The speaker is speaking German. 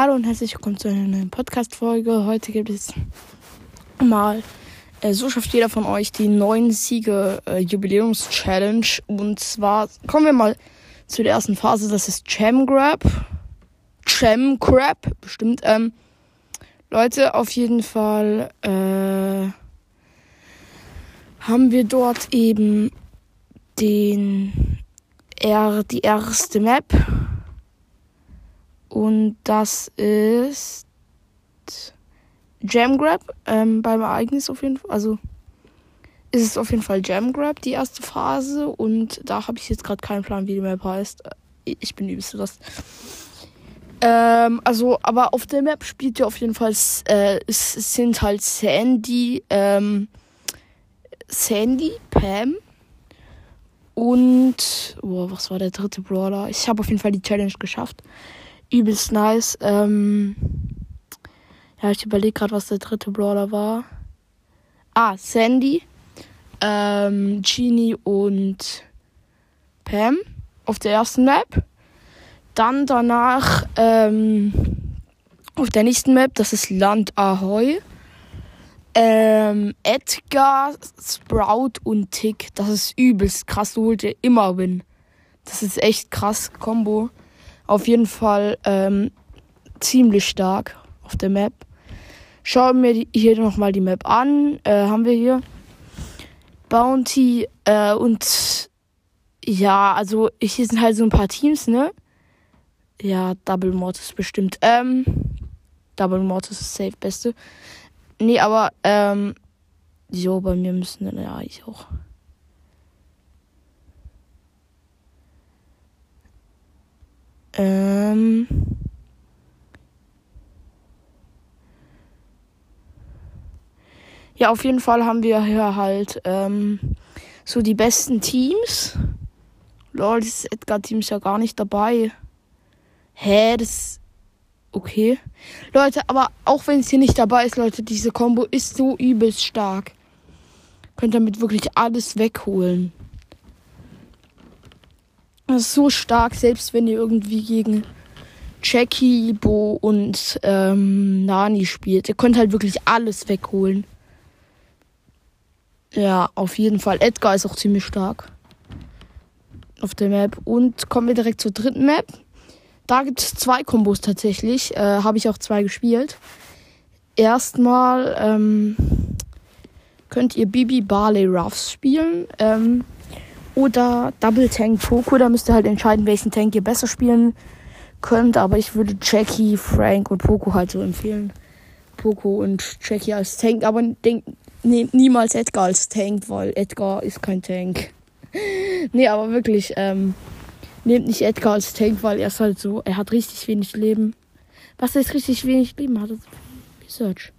Hallo und herzlich willkommen zu einer neuen Podcast-Folge. Heute gibt es mal, äh, so schafft jeder von euch die neuen Siege äh, Jubiläums-Challenge. Und zwar kommen wir mal zu der ersten Phase, das ist Jam Grab. Jam Grab, bestimmt. Ähm, Leute, auf jeden Fall äh, haben wir dort eben den er die erste Map und das ist Jam Grab ähm, beim Ereignis auf jeden Fall. Also ist es auf jeden Fall Jam Grab, die erste Phase. Und da habe ich jetzt gerade keinen Plan, wie die Map heißt. Ich bin übelst das. Ähm, also, aber auf der Map spielt ja auf jeden Fall, äh, es, es sind halt Sandy, ähm, Sandy, Pam und, oh, was war der dritte Brawler? Ich habe auf jeden Fall die Challenge geschafft übelst nice. Ähm, ja, ich überlege gerade, was der dritte Brawler war. Ah, Sandy, ähm, Genie und Pam auf der ersten Map. Dann danach ähm, auf der nächsten Map, das ist Land Ahoy. Ähm, Edgar, Sprout und Tick. Das ist übelst krass. Du holt dir immer Win. Das ist echt krass Combo auf jeden Fall ähm, ziemlich stark auf der Map. Schauen wir hier nochmal die Map an. Äh, haben wir hier Bounty äh, und ja, also hier sind halt so ein paar Teams, ne? Ja, Double Mortis bestimmt. Ähm, Double Mortis ist safe beste. Nee, aber ähm, so bei mir müssen ja ich auch. Ähm. Ja, auf jeden Fall haben wir hier halt ähm, so die besten Teams. Lol, das Edgar-Team ist ja gar nicht dabei. Hä, das. Okay. Leute, aber auch wenn es hier nicht dabei ist, Leute, diese Combo ist so übelst stark. Könnt damit wirklich alles wegholen. So stark, selbst wenn ihr irgendwie gegen Jackie, Bo und ähm, Nani spielt. Ihr könnt halt wirklich alles wegholen. Ja, auf jeden Fall. Edgar ist auch ziemlich stark auf der Map. Und kommen wir direkt zur dritten Map. Da gibt es zwei Kombos tatsächlich. Äh, Habe ich auch zwei gespielt. Erstmal ähm, könnt ihr Bibi Barley Ruffs spielen. Ähm, oder Double Tank Poco. Da müsst ihr halt entscheiden, welchen Tank ihr besser spielen könnt. Aber ich würde Jackie, Frank und Poco halt so empfehlen. Poco und Jackie als Tank. Aber denk, nehmt niemals Edgar als Tank, weil Edgar ist kein Tank. nee, aber wirklich, ähm, nehmt nicht Edgar als Tank, weil er ist halt so, er hat richtig wenig Leben. Was heißt richtig wenig Leben? Hat er Research.